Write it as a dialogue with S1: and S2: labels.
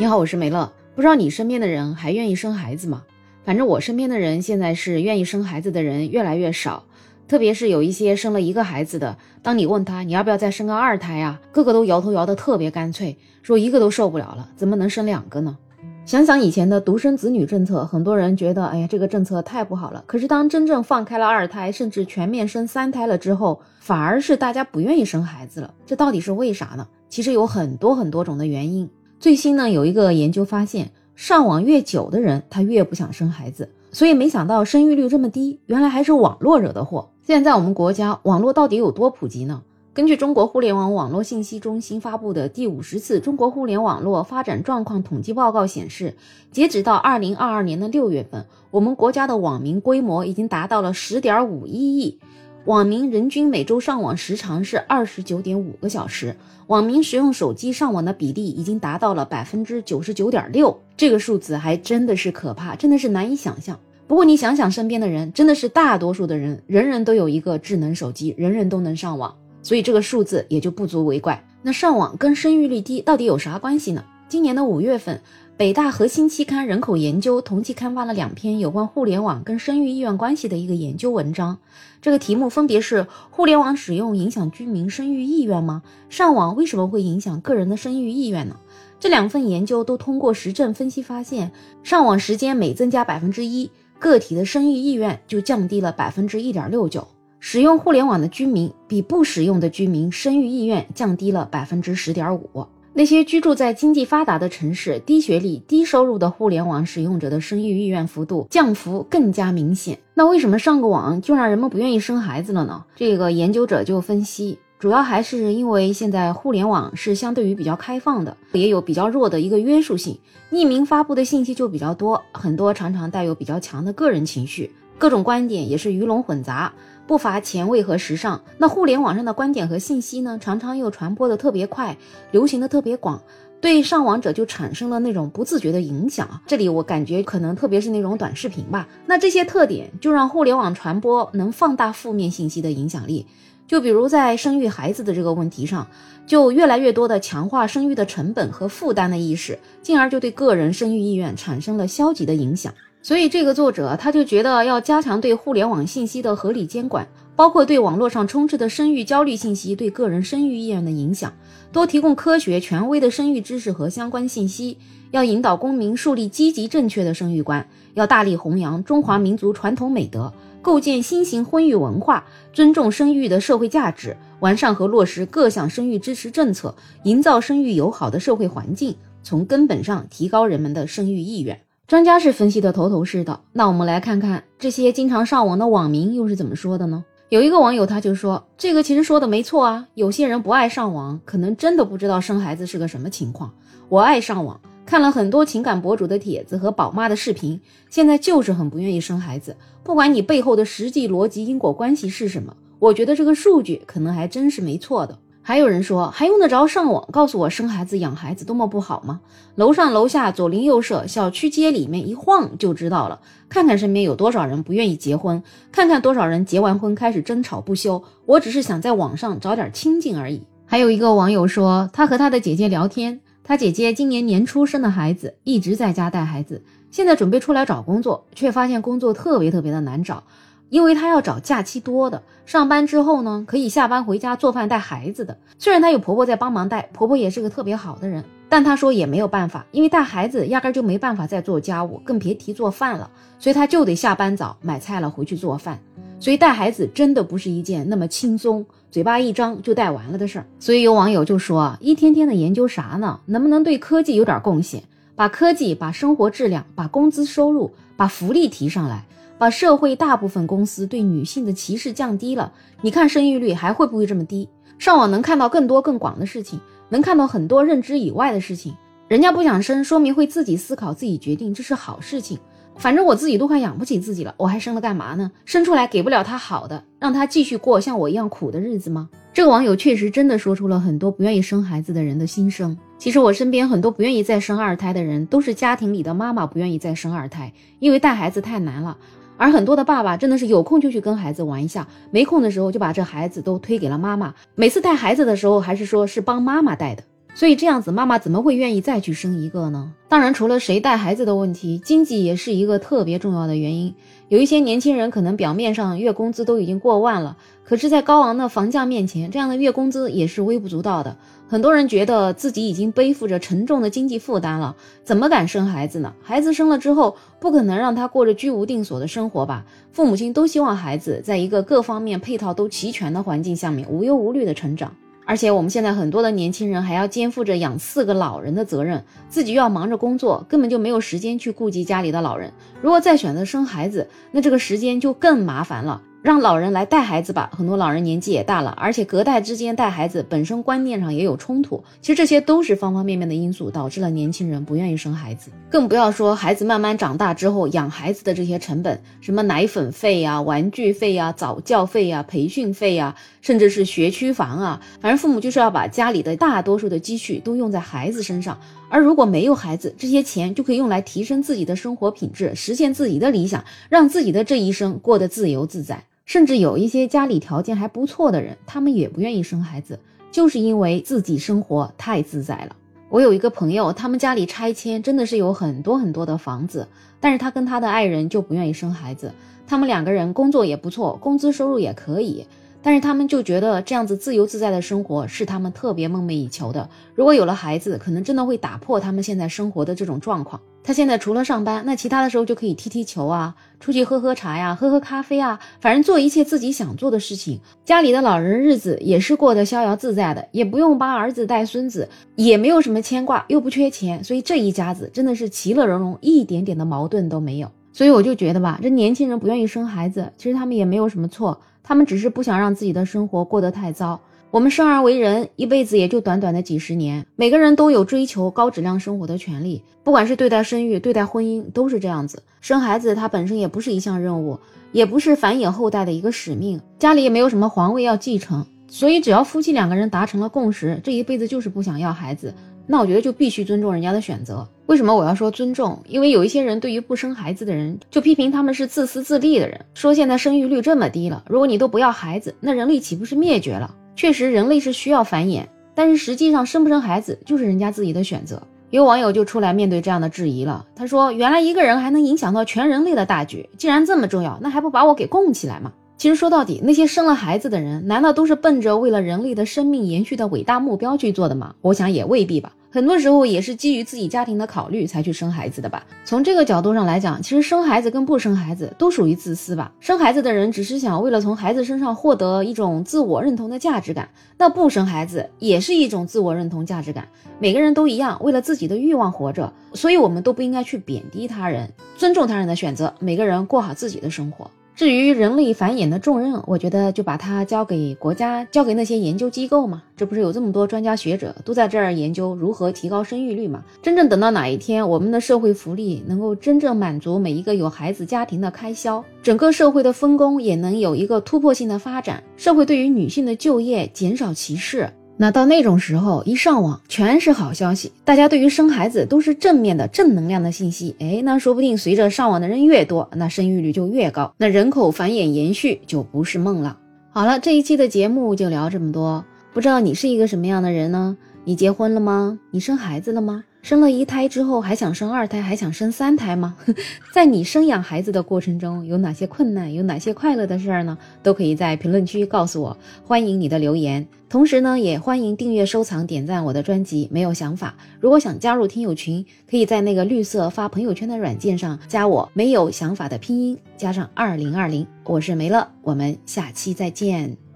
S1: 你好，我是梅乐。不知道你身边的人还愿意生孩子吗？反正我身边的人现在是愿意生孩子的人越来越少，特别是有一些生了一个孩子的，当你问他你要不要再生个二胎啊，个个都摇头摇得特别干脆，说一个都受不了了，怎么能生两个呢？想想以前的独生子女政策，很多人觉得，哎呀，这个政策太不好了。可是当真正放开了二胎，甚至全面生三胎了之后，反而是大家不愿意生孩子了。这到底是为啥呢？其实有很多很多种的原因。最新呢，有一个研究发现，上网越久的人，他越不想生孩子。所以没想到生育率这么低，原来还是网络惹的祸。现在我们国家网络到底有多普及呢？根据中国互联网网络信息中心发布的第五十次中国互联网络发展状况统计报告显示，截止到二零二二年的六月份，我们国家的网民规模已经达到了十点五一亿，网民人均每周上网时长是二十九点五个小时，网民使用手机上网的比例已经达到了百分之九十九点六，这个数字还真的是可怕，真的是难以想象。不过你想想身边的人，真的是大多数的人，人人都有一个智能手机，人人都能上网。所以这个数字也就不足为怪。那上网跟生育率低到底有啥关系呢？今年的五月份，北大核心期刊《人口研究》同期刊发了两篇有关互联网跟生育意愿关系的一个研究文章。这个题目分别是：互联网使用影响居民生育意愿吗？上网为什么会影响个人的生育意愿呢？这两份研究都通过实证分析发现，上网时间每增加百分之一，个体的生育意愿就降低了百分之一点六九。使用互联网的居民比不使用的居民生育意愿降低了百分之十点五。那些居住在经济发达的城市、低学历、低收入的互联网使用者的生育意愿幅度降幅更加明显。那为什么上个网就让人们不愿意生孩子了呢？这个研究者就分析，主要还是因为现在互联网是相对于比较开放的，也有比较弱的一个约束性，匿名发布的信息就比较多，很多常常带有比较强的个人情绪，各种观点也是鱼龙混杂。不乏前卫和时尚，那互联网上的观点和信息呢，常常又传播的特别快，流行的特别广，对上网者就产生了那种不自觉的影响。这里我感觉可能特别是那种短视频吧，那这些特点就让互联网传播能放大负面信息的影响力。就比如在生育孩子的这个问题上，就越来越多的强化生育的成本和负担的意识，进而就对个人生育意愿产生了消极的影响。所以，这个作者他就觉得要加强对互联网信息的合理监管，包括对网络上充斥的生育焦虑信息对个人生育意愿的影响，多提供科学权威的生育知识和相关信息，要引导公民树立积极正确的生育观，要大力弘扬中华民族传统美德，构建新型婚育文化，尊重生育的社会价值，完善和落实各项生育支持政策，营造生育友好的社会环境，从根本上提高人们的生育意愿。专家是分析的头头是道，那我们来看看这些经常上网的网民又是怎么说的呢？有一个网友他就说，这个其实说的没错啊，有些人不爱上网，可能真的不知道生孩子是个什么情况。我爱上网，看了很多情感博主的帖子和宝妈的视频，现在就是很不愿意生孩子。不管你背后的实际逻辑因果关系是什么，我觉得这个数据可能还真是没错的。还有人说，还用得着上网告诉我生孩子养孩子多么不好吗？楼上楼下左邻右舍，小区街里面一晃就知道了。看看身边有多少人不愿意结婚，看看多少人结完婚开始争吵不休。我只是想在网上找点清静而已。还有一个网友说，他和他的姐姐聊天，他姐姐今年年初生的孩子，一直在家带孩子，现在准备出来找工作，却发现工作特别特别的难找。因为她要找假期多的，上班之后呢，可以下班回家做饭带孩子的。虽然她有婆婆在帮忙带，婆婆也是个特别好的人，但她说也没有办法，因为带孩子压根就没办法再做家务，更别提做饭了。所以她就得下班早买菜了回去做饭。所以带孩子真的不是一件那么轻松，嘴巴一张就带完了的事儿。所以有网友就说啊：“一天天的研究啥呢？能不能对科技有点贡献？把科技、把生活质量、把工资收入、把福利提上来。”把社会大部分公司对女性的歧视降低了，你看生育率还会不会这么低？上网能看到更多更广的事情，能看到很多认知以外的事情。人家不想生，说明会自己思考、自己决定，这是好事情。反正我自己都快养不起自己了，我还生了干嘛呢？生出来给不了他好的，让他继续过像我一样苦的日子吗？这个网友确实真的说出了很多不愿意生孩子的人的心声。其实我身边很多不愿意再生二胎的人，都是家庭里的妈妈不愿意再生二胎，因为带孩子太难了。而很多的爸爸真的是有空就去跟孩子玩一下，没空的时候就把这孩子都推给了妈妈。每次带孩子的时候，还是说是帮妈妈带的。所以这样子，妈妈怎么会愿意再去生一个呢？当然，除了谁带孩子的问题，经济也是一个特别重要的原因。有一些年轻人可能表面上月工资都已经过万了，可是，在高昂的房价面前，这样的月工资也是微不足道的。很多人觉得自己已经背负着沉重的经济负担了，怎么敢生孩子呢？孩子生了之后，不可能让他过着居无定所的生活吧？父母亲都希望孩子在一个各方面配套都齐全的环境下面无忧无虑的成长。而且我们现在很多的年轻人还要肩负着养四个老人的责任，自己又要忙着工作，根本就没有时间去顾及家里的老人。如果再选择生孩子，那这个时间就更麻烦了。让老人来带孩子吧，很多老人年纪也大了，而且隔代之间带孩子本身观念上也有冲突。其实这些都是方方面面的因素，导致了年轻人不愿意生孩子。更不要说孩子慢慢长大之后养孩子的这些成本，什么奶粉费呀、玩具费呀、早教费呀、培训费呀，甚至是学区房啊，反正父母就是要把家里的大多数的积蓄都用在孩子身上。而如果没有孩子，这些钱就可以用来提升自己的生活品质，实现自己的理想，让自己的这一生过得自由自在。甚至有一些家里条件还不错的人，他们也不愿意生孩子，就是因为自己生活太自在了。我有一个朋友，他们家里拆迁真的是有很多很多的房子，但是他跟他的爱人就不愿意生孩子。他们两个人工作也不错，工资收入也可以。但是他们就觉得这样子自由自在的生活是他们特别梦寐以求的。如果有了孩子，可能真的会打破他们现在生活的这种状况。他现在除了上班，那其他的时候就可以踢踢球啊，出去喝喝茶呀，喝喝咖啡啊，反正做一切自己想做的事情。家里的老人日子也是过得逍遥自在的，也不用帮儿子带孙子，也没有什么牵挂，又不缺钱，所以这一家子真的是其乐融融，一点点的矛盾都没有。所以我就觉得吧，这年轻人不愿意生孩子，其实他们也没有什么错。他们只是不想让自己的生活过得太糟。我们生而为人，一辈子也就短短的几十年，每个人都有追求高质量生活的权利。不管是对待生育、对待婚姻，都是这样子。生孩子它本身也不是一项任务，也不是繁衍后代的一个使命，家里也没有什么皇位要继承。所以，只要夫妻两个人达成了共识，这一辈子就是不想要孩子。那我觉得就必须尊重人家的选择。为什么我要说尊重？因为有一些人对于不生孩子的人，就批评他们是自私自利的人，说现在生育率这么低了，如果你都不要孩子，那人类岂不是灭绝了？确实，人类是需要繁衍，但是实际上生不生孩子就是人家自己的选择。有网友就出来面对这样的质疑了，他说：“原来一个人还能影响到全人类的大局，既然这么重要，那还不把我给供起来吗？”其实说到底，那些生了孩子的人，难道都是奔着为了人类的生命延续的伟大目标去做的吗？我想也未必吧。很多时候也是基于自己家庭的考虑才去生孩子的吧。从这个角度上来讲，其实生孩子跟不生孩子都属于自私吧。生孩子的人只是想为了从孩子身上获得一种自我认同的价值感，那不生孩子也是一种自我认同价值感。每个人都一样，为了自己的欲望活着，所以我们都不应该去贬低他人，尊重他人的选择，每个人过好自己的生活。至于人类繁衍的重任，我觉得就把它交给国家，交给那些研究机构嘛。这不是有这么多专家学者都在这儿研究如何提高生育率嘛？真正等到哪一天，我们的社会福利能够真正满足每一个有孩子家庭的开销，整个社会的分工也能有一个突破性的发展，社会对于女性的就业减少歧视。那到那种时候，一上网全是好消息，大家对于生孩子都是正面的、正能量的信息。哎，那说不定随着上网的人越多，那生育率就越高，那人口繁衍延续就不是梦了。好了，这一期的节目就聊这么多。不知道你是一个什么样的人呢？你结婚了吗？你生孩子了吗？生了一胎之后还想生二胎，还想生三胎吗？在你生养孩子的过程中有哪些困难，有哪些快乐的事儿呢？都可以在评论区告诉我，欢迎你的留言。同时呢，也欢迎订阅、收藏、点赞我的专辑。没有想法，如果想加入听友群，可以在那个绿色发朋友圈的软件上加我。没有想法的拼音加上二零二零，我是梅乐，我们下期再见。